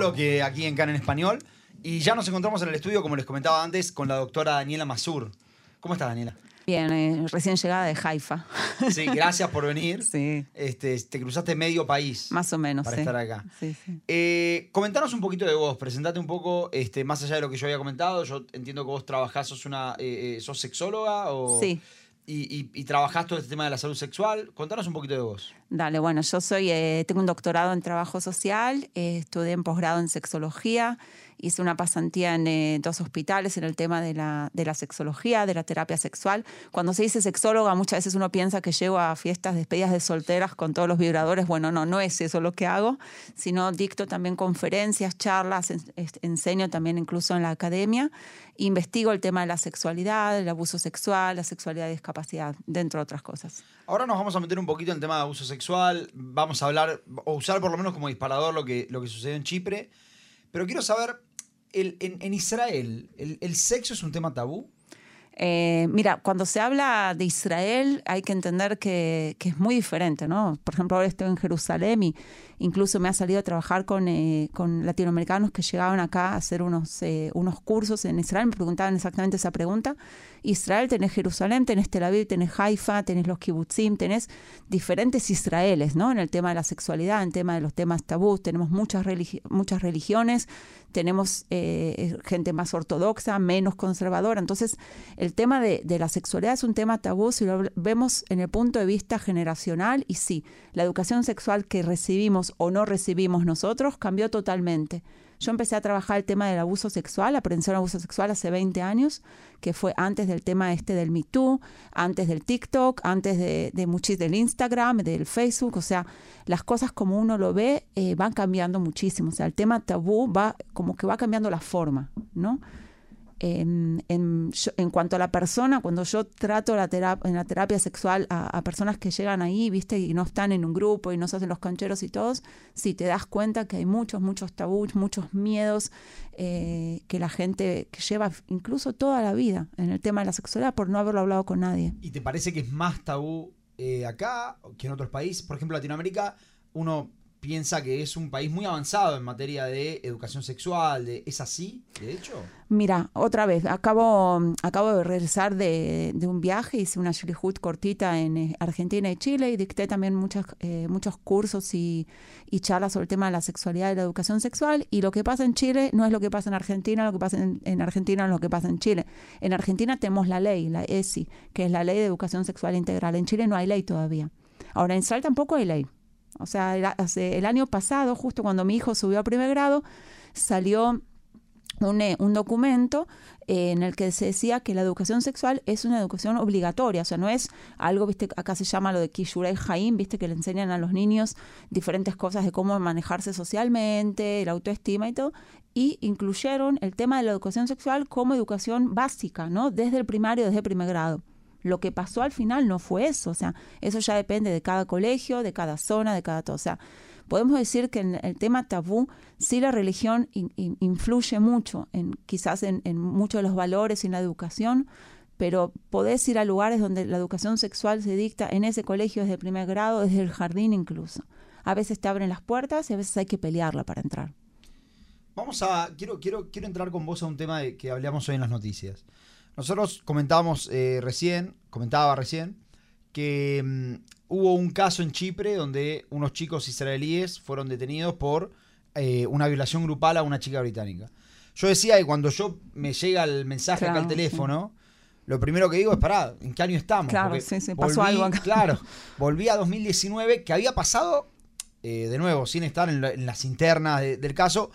solo que aquí en Can en Español. Y ya nos encontramos en el estudio, como les comentaba antes, con la doctora Daniela Mazur. ¿Cómo estás, Daniela? Bien, eh, recién llegada de Haifa. Sí, gracias por venir. Sí. Este, te cruzaste medio país. Más o menos, Para sí. estar acá. Sí, sí. Eh, comentanos un poquito de vos, presentate un poco, este, más allá de lo que yo había comentado. Yo entiendo que vos trabajás, sos una, eh, eh, sos sexóloga o, Sí. y, y, y trabajás todo este tema de la salud sexual. Contanos un poquito de vos. Dale, bueno, yo soy, eh, tengo un doctorado en trabajo social, eh, estudié en posgrado en sexología, hice una pasantía en eh, dos hospitales en el tema de la, de la sexología, de la terapia sexual. Cuando se dice sexóloga, muchas veces uno piensa que llego a fiestas, despedidas de solteras con todos los vibradores. Bueno, no, no es eso lo que hago, sino dicto también conferencias, charlas, en- enseño también incluso en la academia, investigo el tema de la sexualidad, el abuso sexual, la sexualidad y discapacidad, dentro de otras cosas. Ahora nos vamos a meter un poquito en el tema de abuso sexual. Vamos a hablar, o usar por lo menos como disparador lo que, lo que sucedió en Chipre. Pero quiero saber, en, Israel, el, el sexo es un tema tabú? Eh, mira, cuando se habla de Israel hay que entender que, es muy diferente, ¿no? Por ejemplo, ahora estoy en Jerusalén y incluso me ha salido a trabajar con, eh, con latinoamericanos que llegaban acá a hacer unos, eh, unos cursos en Israel, me preguntaban exactamente esa pregunta. Israel, tenés Jerusalén, tenés Tel Aviv, tenés Haifa, tenés los kibbutzim, tenés diferentes Israeles, ¿no? En el tema de la sexualidad, en el tema de los temas tabús, tenemos muchas, religi- muchas religiones, tenemos gente más ortodoxa, menos conservadora. Entonces, el tema de, la sexualidad es un tema tabú si lo vemos en el punto de vista generacional y sí, la educación sexual que recibimos o no recibimos nosotros cambió totalmente. Yo empecé a trabajar el tema del abuso sexual, la prevención del abuso sexual hace 20 años, que fue antes del tema este del Me Too, antes del TikTok, antes de, de muchis del Instagram, del Facebook, o sea, las cosas como uno lo ve eh, van cambiando muchísimo, o sea, el tema tabú va como que va cambiando la forma, ¿no? En, en, cuanto a la persona, cuando yo trato la en la terapia sexual a, a personas que llegan ahí, viste, y no están en un grupo y no se hacen los cancheros y todos, sí te das cuenta que hay muchos, muchos tabús, muchos miedos eh, que la gente que lleva incluso toda la vida en el tema de la sexualidad por no haberlo hablado con nadie. ¿Y te parece que es más tabú eh, acá que en otros países? Por ejemplo, Latinoamérica, uno piensa que es un país muy avanzado en materia de educación sexual. ¿Es así, de hecho? Mira, otra vez, acabo, acabo de regresar de, un viaje, hice una Shilihut cortita en eh, Argentina y Chile y dicté también muchas, eh, muchos cursos y, charlas sobre el tema de la sexualidad y la educación sexual. Y lo que pasa en Chile no es lo que pasa en Argentina, lo que pasa en, en Argentina no es lo que pasa en Chile. En Argentina tenemos la ley, la ESI, que es la ley de educación sexual integral. En Chile no hay ley todavía. Ahora, en Israel tampoco hay ley. O sea, el, el año pasado, justo cuando mi hijo subió a primer grado, salió un, eh, un documento eh, en el que se decía que la educación sexual es una educación obligatoria, o sea, no es algo, viste, acá se llama lo de Kishurei Haim, viste, que le enseñan a los niños diferentes cosas de cómo manejarse socialmente, la autoestima y todo, y incluyeron el tema de la educación sexual como educación básica, ¿no? Desde el primario, desde el primer grado. Lo que pasó al final no fue eso, o sea, eso ya depende de cada colegio, de cada zona, de cada todo. O sea, podemos decir que en el tema tabú, sí la religión in- in- influye mucho, en, quizás en, en muchos de los valores y en la educación, pero podés ir a lugares donde la educación sexual se dicta en ese colegio desde el primer grado, desde el jardín incluso. A veces te abren las puertas y a veces hay que pelearla para entrar. Vamos a. Quiero, quiero, quiero entrar con vos a un tema de- que hablamos hoy en las noticias. Nosotros comentábamos eh, recién, comentaba recién, que mm, hubo un caso en Chipre donde unos chicos israelíes fueron detenidos por eh, una violación grupal a una chica británica. Yo decía que cuando yo me llega el mensaje acá al teléfono, lo primero que digo es, pará, ¿en qué año estamos? Claro, Porque sí, sí, pasó algo acá. Claro, volví a 2019, que había pasado, eh, de nuevo, sin estar en, la- en las internas de- del caso,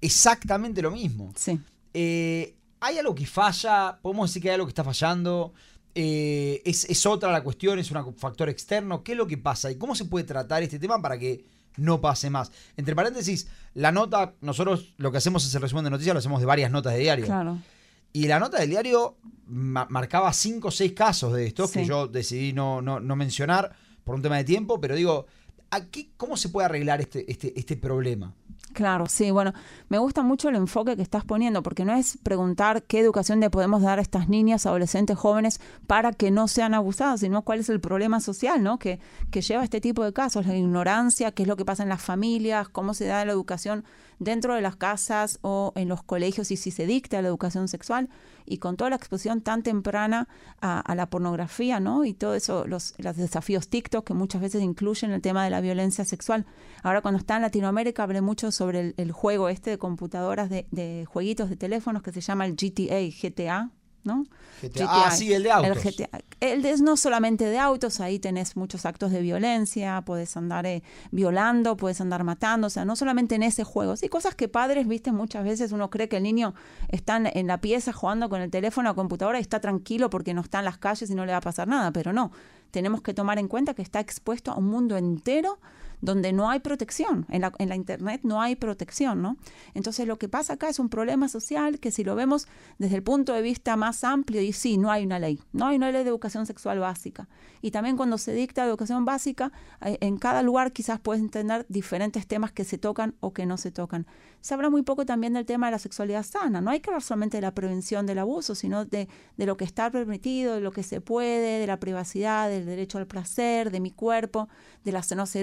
exactamente lo mismo. Sí. Eh, ¿Hay algo que falla? ¿Podemos decir que hay algo que está fallando? Eh, ¿es, es otra la cuestión? ¿Es un factor externo? ¿Qué es lo que pasa? ¿Y cómo se puede tratar este tema para que no pase más? Entre paréntesis, la nota, nosotros lo que hacemos es el resumen de noticias, lo hacemos de varias notas de diario. Claro. Y la nota del diario ma- marcaba cinco o seis casos de estos que yo decidí no, no, no mencionar por un tema de tiempo, pero digo, aquí, ¿cómo se puede arreglar este, este, este problema? Claro, sí, bueno, me gusta mucho el enfoque que estás poniendo, porque no es preguntar qué educación le podemos dar a estas niñas, adolescentes, jóvenes, para que no sean abusadas, sino cuál es el problema social, ¿no? Que, que lleva este tipo de casos, la ignorancia, qué es lo que pasa en las familias, cómo se da la educación dentro de las casas o en los colegios y si se dicta la educación sexual y con toda la exposición tan temprana a, la pornografía, ¿no? Y todo eso, los, los, desafíos TikTok que muchas veces incluyen el tema de la violencia sexual. Ahora cuando está en Latinoamérica hablé mucho sobre el, juego este de computadoras, de, de jueguitos de teléfonos que se llama el GTA, GTA, ¿no? Ah, sí, el de autos. El, es no solamente de autos, ahí tenés muchos actos de violencia, puedes andar eh, violando, puedes andar matando, o sea, no solamente en ese juego, sí, cosas que padres, viste, muchas veces uno cree que el niño está en la pieza jugando con el teléfono o computadora y está tranquilo porque no está en las calles y no le va a pasar nada, pero no, tenemos que tomar en cuenta que está expuesto a un mundo entero donde no hay protección, en la, la Internet no hay protección, ¿no? Entonces lo que pasa acá es un problema social que si lo vemos desde el punto de vista más amplio, y sí, no hay una ley, no hay una ley de educación sexual básica. Y también cuando se dicta educación básica, eh, en cada lugar quizás puedes entender diferentes temas que se tocan o que no se tocan. Se habla muy poco también del tema de la sexualidad sana, no hay que hablar solamente de la prevención del abuso, sino de, de lo que está permitido, de lo que se puede, de la privacidad, del derecho al placer, de mi cuerpo, de las cenas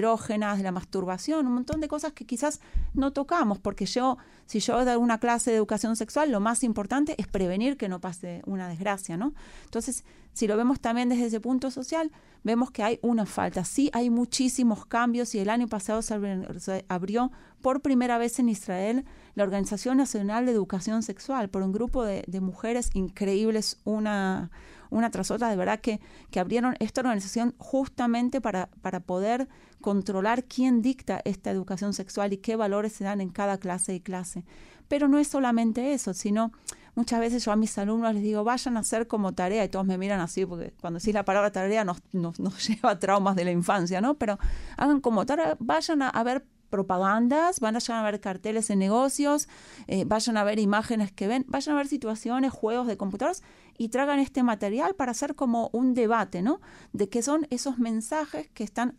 de la masturbación, un montón de cosas que quizás no tocamos, porque yo, si yo doy una clase de educación sexual, lo más importante es prevenir que no pase una desgracia, ¿no? Entonces, si lo vemos también desde ese punto social, vemos que hay una falta. Sí hay muchísimos cambios y el año pasado se abrió por primera vez en Israel la Organización Nacional de Educación Sexual por un grupo de, de mujeres increíbles, una una tras otra, de verdad que, que abrieron esta organización justamente para, para poder controlar quién dicta esta educación sexual y qué valores se dan en cada clase y clase. Pero no es solamente eso, sino muchas veces yo a mis alumnos les digo, vayan a hacer como tarea, y todos me miran así, porque cuando decís la palabra tarea nos, nos, lleva a traumas de la infancia, ¿no? Pero hagan como tarea, vayan a, ver propagandas, van a ver carteles en negocios, eh, vayan a ver imágenes que ven, vayan a ver situaciones, juegos de computadores y tragan este material para hacer como un debate, ¿no? De qué son esos mensajes que están,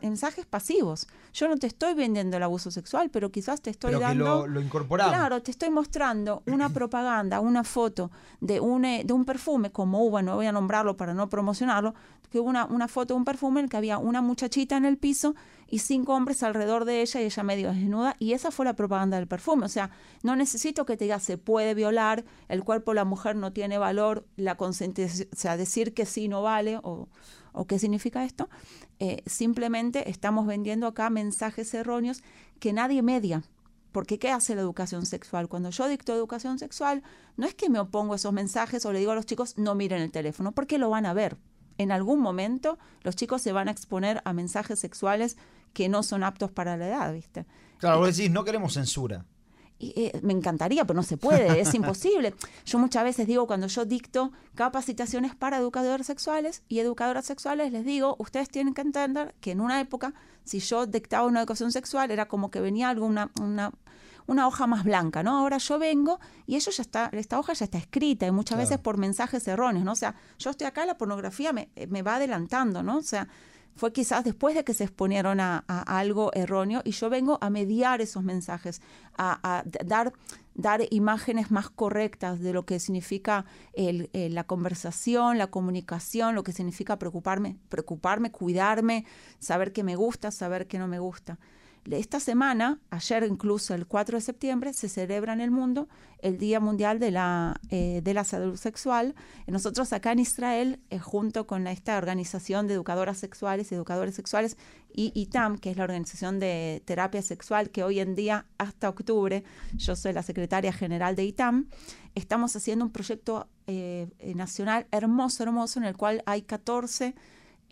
mensajes pasivos. Yo no te estoy vendiendo el abuso sexual, pero quizás te estoy dando... lo, incorporamos. Claro, te estoy mostrando una propaganda, una foto de un, eh, de un perfume, como hubo, no voy a nombrarlo para no promocionarlo, que hubo una, una foto de un perfume en el que había una muchachita en el piso y cinco hombres alrededor de ella y ella medio desnuda y esa fue la propaganda del perfume. O sea, no necesito que te diga se puede violar, el cuerpo de la mujer no tiene valor, la o sea, decir que sí no vale o, o qué significa esto. Eh, simplemente estamos vendiendo acá mensajes erróneos que nadie media. Porque ¿qué hace la educación sexual? Cuando yo dicto educación sexual, no es que me opongo a esos mensajes o le digo a los chicos no miren el teléfono, porque lo van a ver. En algún momento los chicos se van a exponer a mensajes sexuales que no son aptos para la edad, ¿viste? Claro, vos decís, no queremos censura. Eh, me encantaría, pero no se puede, es imposible. Yo muchas veces digo, cuando yo dicto capacitaciones para educadores sexuales y educadoras sexuales, les digo, ustedes tienen que entender que en una época, si yo dictaba una educación sexual, era como que venía alguna una, una hoja más blanca, ¿no? Ahora yo vengo y eso ya está, esta hoja ya está escrita y muchas veces por mensajes erróneos, ¿no? O sea, yo estoy acá, la pornografía me, me va adelantando, ¿no? O sea, fue quizás después de que se exponieron a, algo erróneo y yo vengo a mediar esos mensajes, a, dar, dar imágenes más correctas de lo que significa el, la conversación, la comunicación, lo que significa preocuparme, preocuparme, cuidarme, saber qué me gusta, saber qué no me gusta. Esta semana, ayer incluso el 4 de septiembre, se celebra en el mundo el Día Mundial de la, eh, de la Salud Sexual. Nosotros acá en Israel, eh, junto con esta organización de educadoras sexuales y educadores sexuales, y ITAM, que es la organización de terapia sexual, que hoy en día, hasta octubre, yo soy la secretaria general de ITAM, estamos haciendo un proyecto eh, nacional hermoso, hermoso, en el cual hay 14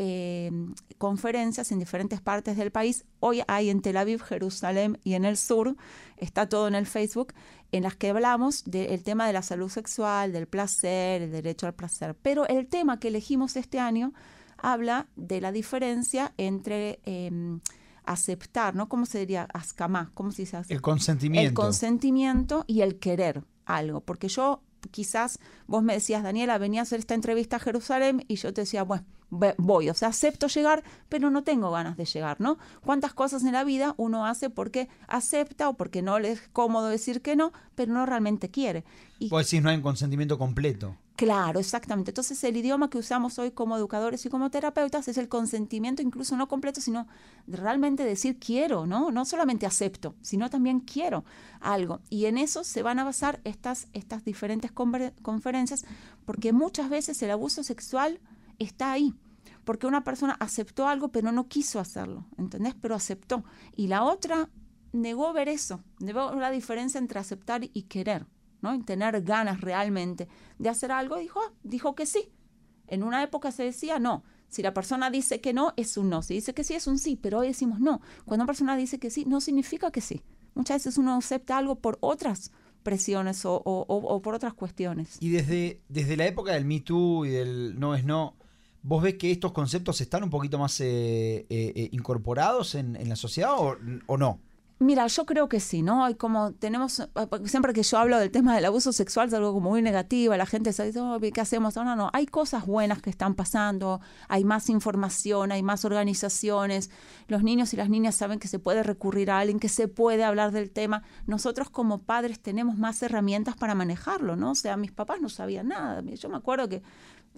eh, conferencias en diferentes partes del país. Hoy hay en Tel Aviv, Jerusalén y en el sur, está todo en el Facebook, en las que hablamos del tema de la salud sexual, del placer, el derecho al placer. Pero el tema que elegimos este año habla de la diferencia entre em, aceptar, ¿no? ¿Cómo se diría? Ascamá, ¿cómo se dice? El consentimiento. El consentimiento y el querer algo. Porque yo, quizás, vos me decías, Daniela, venía a hacer esta entrevista a Jerusalén y yo te decía, bueno, voy, o sea, acepto llegar, pero no tengo ganas de llegar, ¿no? ¿Cuántas cosas en la vida uno hace porque acepta o porque no le es cómodo decir que no, pero no realmente quiere? Y, Vos decís, no hay un consentimiento completo. Claro, exactamente. Entonces el idioma que usamos hoy como educadores y como terapeutas es el consentimiento incluso no completo, sino realmente decir quiero, ¿no? No solamente acepto, sino también quiero algo. Y en eso se van a basar estas, estas diferentes conferencias, porque muchas veces el abuso sexual está ahí porque una persona aceptó algo pero no quiso hacerlo, ¿entendés? Pero aceptó. Y la otra negó ver eso, negó la diferencia entre aceptar y querer. ¿no? Y tener ganas realmente de hacer algo, dijo, ah, dijo que sí. En una época se decía no. Si la persona dice que no, es un no. Si dice que sí, es un sí. Pero hoy decimos no. Cuando una persona dice que sí, no significa que sí. Muchas veces uno acepta algo por otras presiones o, por otras cuestiones. Y desde, desde la época del Me Too y del no es no, ¿vos ves que estos conceptos están un poquito más eh, eh, eh, incorporados en, la sociedad o no? Mira, yo creo que sí, ¿no? Hay como tenemos, ah, siempre que yo hablo del tema del abuso sexual es algo como muy negativo, la gente se dice, oh, ¿qué hacemos? No, no, no, hay cosas buenas que están pasando, hay más información, hay más organizaciones, los niños y las niñas saben que se puede recurrir a alguien, que se puede hablar del tema. Nosotros como padres tenemos más herramientas para manejarlo, ¿no? O sea, mis papás no sabían nada. Yo me acuerdo que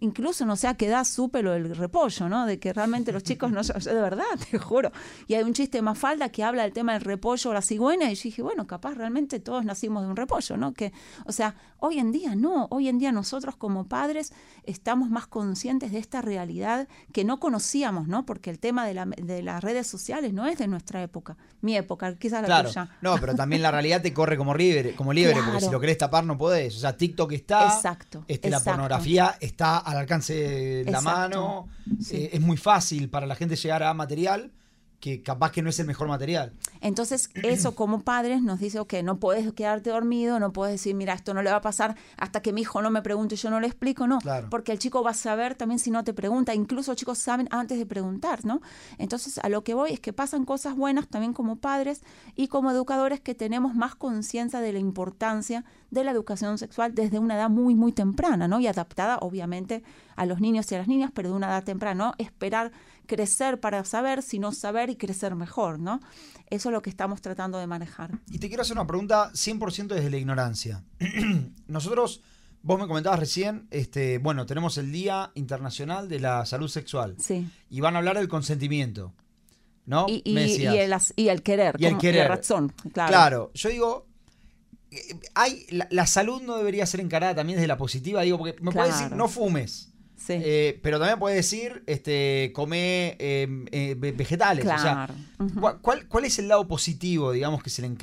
incluso no sé a qué edad supe lo del repollo, ¿no? De que realmente los chicos no, de verdad, te juro. Y hay un chiste de Mafalda que habla del tema del repollo o la cigüeña y yo dije, bueno, capaz realmente todos nacimos de un repollo, ¿no? Que, o sea, hoy en día no, hoy en día nosotros como padres estamos más conscientes de esta realidad que no conocíamos, ¿no? Porque el tema de, la, de las redes sociales no es de nuestra época, mi época, quizás la claro. tuya. No, pero también la realidad te corre como libre, como libre porque si lo querés tapar no podés. O sea, TikTok está, exacto, este, la pornografía está al alcance de la mano. Eh, es muy fácil para la gente llegar a material que capaz que no es el mejor material. Entonces, eso como padres nos dice, ok, no puedes quedarte dormido, no puedes decir, mira, esto no le va a pasar hasta que mi hijo no me pregunte y yo no le explico, no, porque el chico va a saber también si no te pregunta, incluso chicos saben antes de preguntar, ¿no? Entonces, a lo que voy es que pasan cosas buenas también como padres y como educadores que tenemos más conciencia de la importancia de la educación sexual desde una edad muy, muy temprana, ¿no? Y adaptada, obviamente, a los niños y a las niñas, pero de una edad temprana, ¿no? Esperar crecer para saber, sino saber y crecer mejor, ¿no? Eso es lo que estamos tratando de manejar. Y te quiero hacer una pregunta 100% desde la ignorancia. Nosotros, vos me comentabas recién, este, bueno, tenemos el Día Internacional de la Salud Sexual. Sí. Y van a hablar del consentimiento. ¿No? Y, y, el, querer. Y el querer. razón, claro. Claro, yo digo, eh, hay, la, salud no debería ser encarada también desde la positiva, digo, porque me puedes decir, no fumes. Eh, pero también puede decir, este, come em, eh, vegetales. ¿cuál, es el lado positivo, digamos, que se le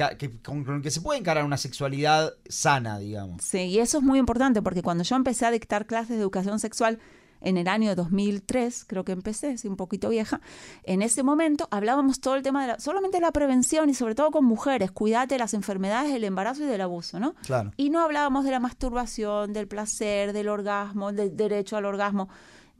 con, el que se puede encarar una sexualidad sana, digamos? Sí, y eso es muy importante porque cuando yo empecé a dictar clases de educación sexual, en el año 2003, creo que empecé, soy un poquito vieja, en ese momento hablábamos todo el tema de la, solamente la prevención y sobre todo con mujeres, cuídate de las enfermedades del embarazo y del abuso, ¿no? Claro. Y no hablábamos de la masturbación, del placer, del orgasmo, del derecho al orgasmo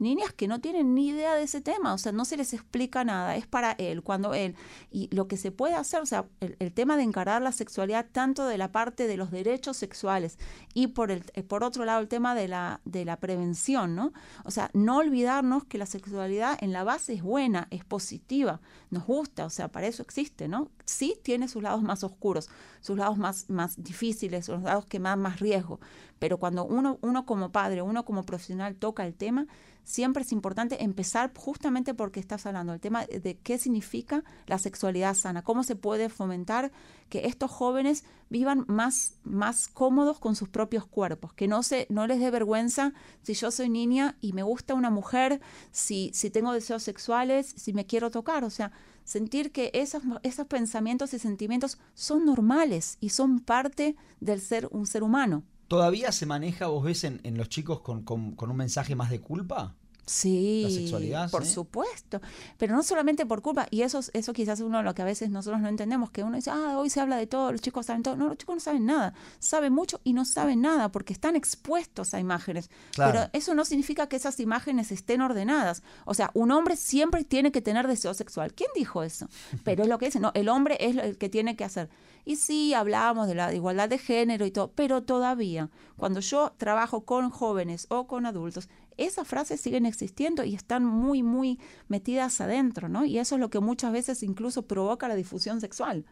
niñas que no tienen ni idea de ese tema, o sea, no se les explica nada, es para él, cuando él, y lo que se puede hacer, o sea, el, tema de encarar la sexualidad tanto de la parte de los derechos sexuales y por, el, eh, por otro lado el tema de la, de la prevención, ¿no? O sea, no olvidarnos que la sexualidad en la base es buena, es positiva, nos gusta, o sea, para eso existe, ¿no? Sí tiene sus lados más oscuros, sus lados más, más difíciles, sus lados que más, más riesgo, pero cuando uno, uno como padre, uno como profesional toca el tema, siempre es importante empezar justamente porque estás hablando del tema de qué significa la sexualidad sana, cómo se puede fomentar que estos jóvenes vivan más, más cómodos con sus propios cuerpos, que no, se, no les dé vergüenza si yo soy niña y me gusta una mujer, si, si tengo deseos sexuales, si me quiero tocar, o sea, sentir que esos, esos pensamientos y sentimientos son normales y son parte del ser un ser humano. ¿Todavía se maneja, vos ves, en, los chicos con, un mensaje más de culpa? Sí, la sexualidad, por supuesto. Pero no solamente por culpa, y eso, eso quizás es uno de lo que a veces nosotros no entendemos, que uno dice, ah, hoy se habla de todo, los chicos saben todo. No, los chicos no saben nada, saben mucho y no saben nada porque están expuestos a imágenes. Pero eso no significa que esas imágenes estén ordenadas. O sea, un hombre siempre tiene que tener deseo sexual. ¿Quién dijo eso? Pero es lo que dice, no, el hombre es el que tiene que hacer. Y sí, hablábamos de la igualdad de género y todo, pero todavía, cuando yo trabajo con jóvenes o con adultos, esas frases siguen existiendo y están muy, muy metidas adentro, ¿no? Y eso es lo que muchas veces incluso provoca la difusión sexual.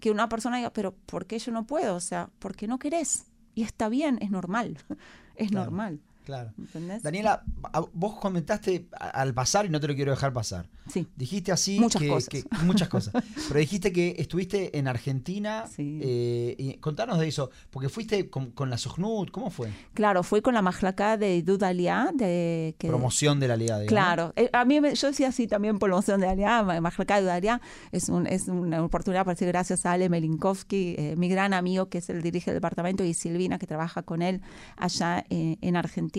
Que una persona diga, pero ¿por qué yo no puedo? O sea, ¿por qué no querés? Y está bien, es normal, es normal. Claro. ¿Entendés? Daniela, vos comentaste al pasar y no te lo quiero dejar pasar. Sí. Dijiste así Muchas que, cosas. que- muchas cosas. Pero dijiste que estuviste en Argentina. Sí. eh, y contanos de eso, porque fuiste con, con la Sojnut, ¿cómo fue? Claro, fui con la Majlaca de Dudalia, de que Promoción de la digamos. Claro, Eh, a mí me- yo decía así también promoción de Aliá, Majlaca de Aliá, es, un, es una oportunidad para decir gracias a Ale Melinkowski, eh, mi gran amigo que es el dirige del departamento, y Silvina que trabaja con él allá eh, en Argentina.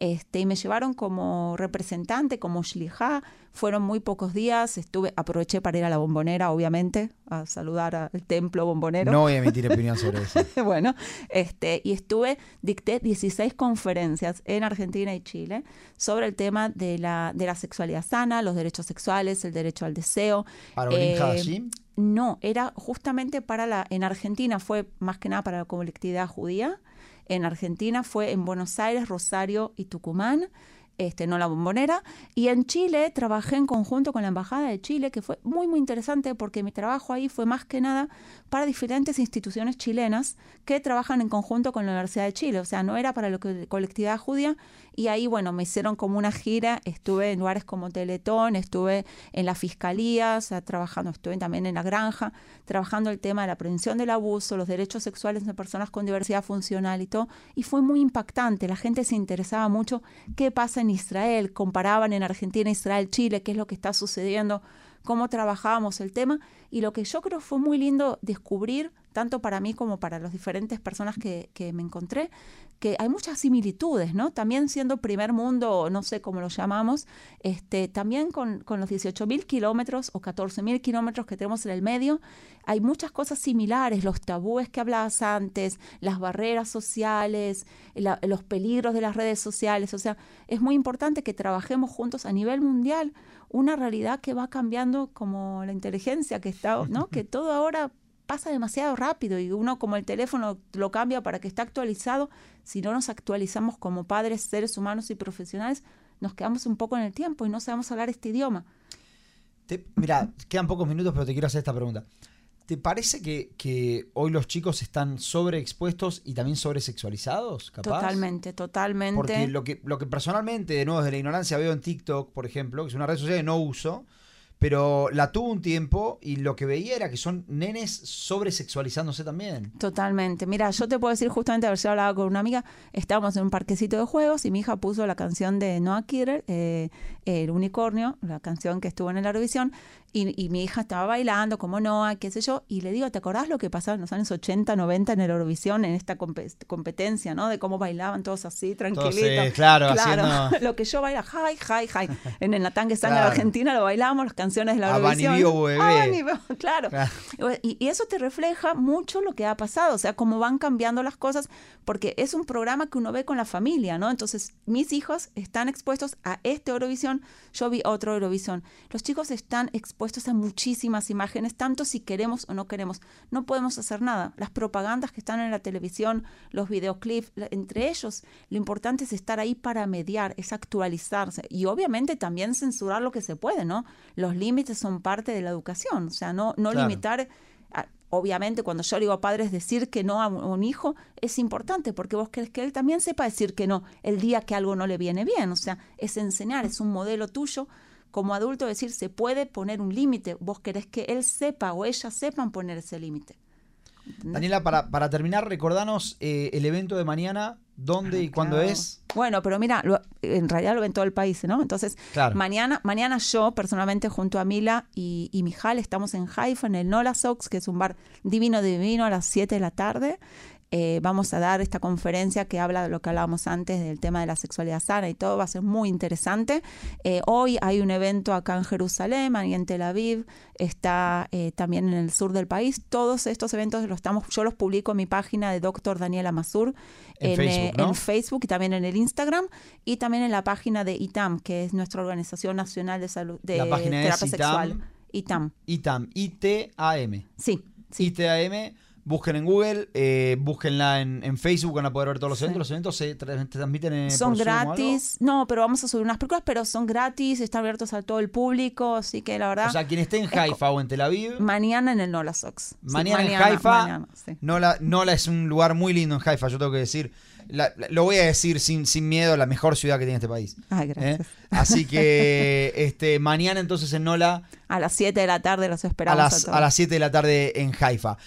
Este, y me llevaron como representante, como shlijá, fueron muy pocos días, estuve, aproveché para ir a la bombonera, obviamente, a saludar al templo bombonero. No voy a emitir opinión sobre eso. bueno, este, y estuve, dicté 16 conferencias en Argentina y Chile sobre el tema de la, de la sexualidad sana, los derechos sexuales, el derecho al deseo. Para Eh, No, era justamente para la, en Argentina fue más que nada para la colectividad judía, en Argentina fue en Buenos Aires, Rosario y Tucumán, este, no la bombonera, y en Chile trabajé en conjunto con la Embajada de Chile, que fue muy, muy interesante porque mi trabajo ahí fue más que nada para diferentes instituciones chilenas que trabajan en conjunto con la Universidad de Chile, o sea, no era para la co- colectividad judía, y ahí, bueno, me hicieron como una gira, estuve en lugares como Teletón, estuve en la fiscalía, o sea, trabajando, estuve también en la granja, trabajando el tema de la prevención del abuso, los derechos sexuales de personas con diversidad funcional y todo, y fue muy impactante, la gente se interesaba mucho qué pasa en Israel, comparaban en Argentina, Israel, Chile, qué es lo que está sucediendo, cómo trabajábamos el tema, y lo que yo creo fue muy lindo descubrir, tanto para mí como para las diferentes personas que, que me encontré, que hay muchas similitudes, ¿no? También siendo primer mundo, no sé cómo lo llamamos, este, también con, con los 18.000 kilómetros o 14.000 kilómetros que tenemos en el medio, hay muchas cosas similares, los tabúes que hablabas antes, las barreras sociales, la- los peligros de las redes sociales, o sea, es muy importante que trabajemos juntos a nivel mundial, una realidad que va cambiando como la inteligencia que está, ¿no? Que todo ahora pasa demasiado rápido y uno como el teléfono lo cambia para que esté actualizado, si no nos actualizamos como padres, seres humanos y profesionales, nos quedamos un poco en el tiempo y no sabemos hablar este idioma. Te- mira, quedan pocos minutos, pero te quiero hacer esta pregunta. ¿Te parece que, que hoy los chicos están sobreexpuestos y también sobresexualizados, capaz? Totalmente, totalmente. Porque lo que, lo que personalmente, de nuevo, desde la ignorancia veo en TikTok, por ejemplo, que es una red social que no uso, pero la tuve un tiempo y lo que veía era que son nenes sobresexualizándose también. Totalmente. Mira, yo te puedo decir justamente, si hablaba con una amiga, estábamos en un parquecito de juegos y mi hija puso la canción de Noah Kircher, eh, El Unicornio, la canción que estuvo en el Eurovisión, y, y mi hija estaba bailando como Noah, qué sé yo, y le digo, ¿te acordás lo que pasaba en los años 80, 90 en el Eurovisión, en esta compe- competencia, ¿no? De cómo bailaban todos así, tranquilitos. eh, claro, haciendo- lo que yo baila, hi, hi, hi. En el Natán que está en Claro. la Argentina lo bailamos, las canciones de la Eurovisión. Bio, bebé. Claro. Claro. Y, y eso te refleja mucho lo que ha pasado, o sea, cómo van cambiando las cosas, porque es un programa que uno ve con la familia, ¿no? Entonces, mis hijos están expuestos a este Eurovisión, yo vi otro Eurovisión. Los chicos están expuestos a muchísimas imágenes, tanto si queremos o no queremos. No podemos hacer nada. Las propagandas que están en la televisión, los videoclips, entre ellos, lo importante es estar ahí para mediar, es actualizarse y obviamente también censurar lo que se puede, ¿no? Los límites son parte de la educación, o sea, no, no Claro. limitar Obviamente, cuando yo le digo a padres decir que no a un- un hijo es importante porque vos querés que él también sepa decir que no el día que algo no le viene bien. O sea, es enseñar, es un modelo tuyo como adulto decir se puede poner un límite. Vos querés que él sepa o ella sepan poner ese límite. Daniela, para, para terminar, recordanos eh, el evento de mañana, dónde y cuándo es. Bueno, pero mira, lo- en realidad lo ven todo el país, ¿no? Entonces, Claro. mañana, mañana yo personalmente junto a Mila y, y Mijal estamos en Haifa, en el Nola Sox, que es un bar divino divino a las 7 de la tarde. Eh, vamos a dar esta conferencia que habla de lo que hablábamos antes del tema de la sexualidad sana y todo, va a ser muy interesante. Eh, hoy hay un evento acá en Jerusalén, ahí en Tel Aviv, está eh, también en el sur del país. Todos estos eventos los estamos, yo los publico en mi página de Dr. Daniela Masur En Facebook, ¿no? en Facebook y también en el Instagram y también en la página de ITAM, que es nuestra Organización Nacional de Salud de La página es Terapia ITAM. Sexual. ITAM, ITAM, I-T-A-M. sí. sí. ITAM, busquen en Google, eh, búsquenla en, en Facebook, van a poder ver todos los Sí. eventos. Los eventos se tra- transmiten en son por Zoom o algo. gratis, no, pero vamos a subir unas películas, pero son gratis, están abiertos a todo el público, así que la verdad, O sea, quien esté en Es Haifa o en Tel Aviv, mañana en el Nola Sox. Sí, mañana, en Haifa. mañana, sí. Nola, Nola es un lugar muy lindo en Haifa, yo tengo que decir la- la- lo voy a decir sin, sin miedo, la mejor ciudad que tiene este país. Ay, ¿eh? gracias. Así que este, mañana entonces en Nola A las 7 de la tarde los a esperamos. las, todos. a las 7 de la tarde en Haifa.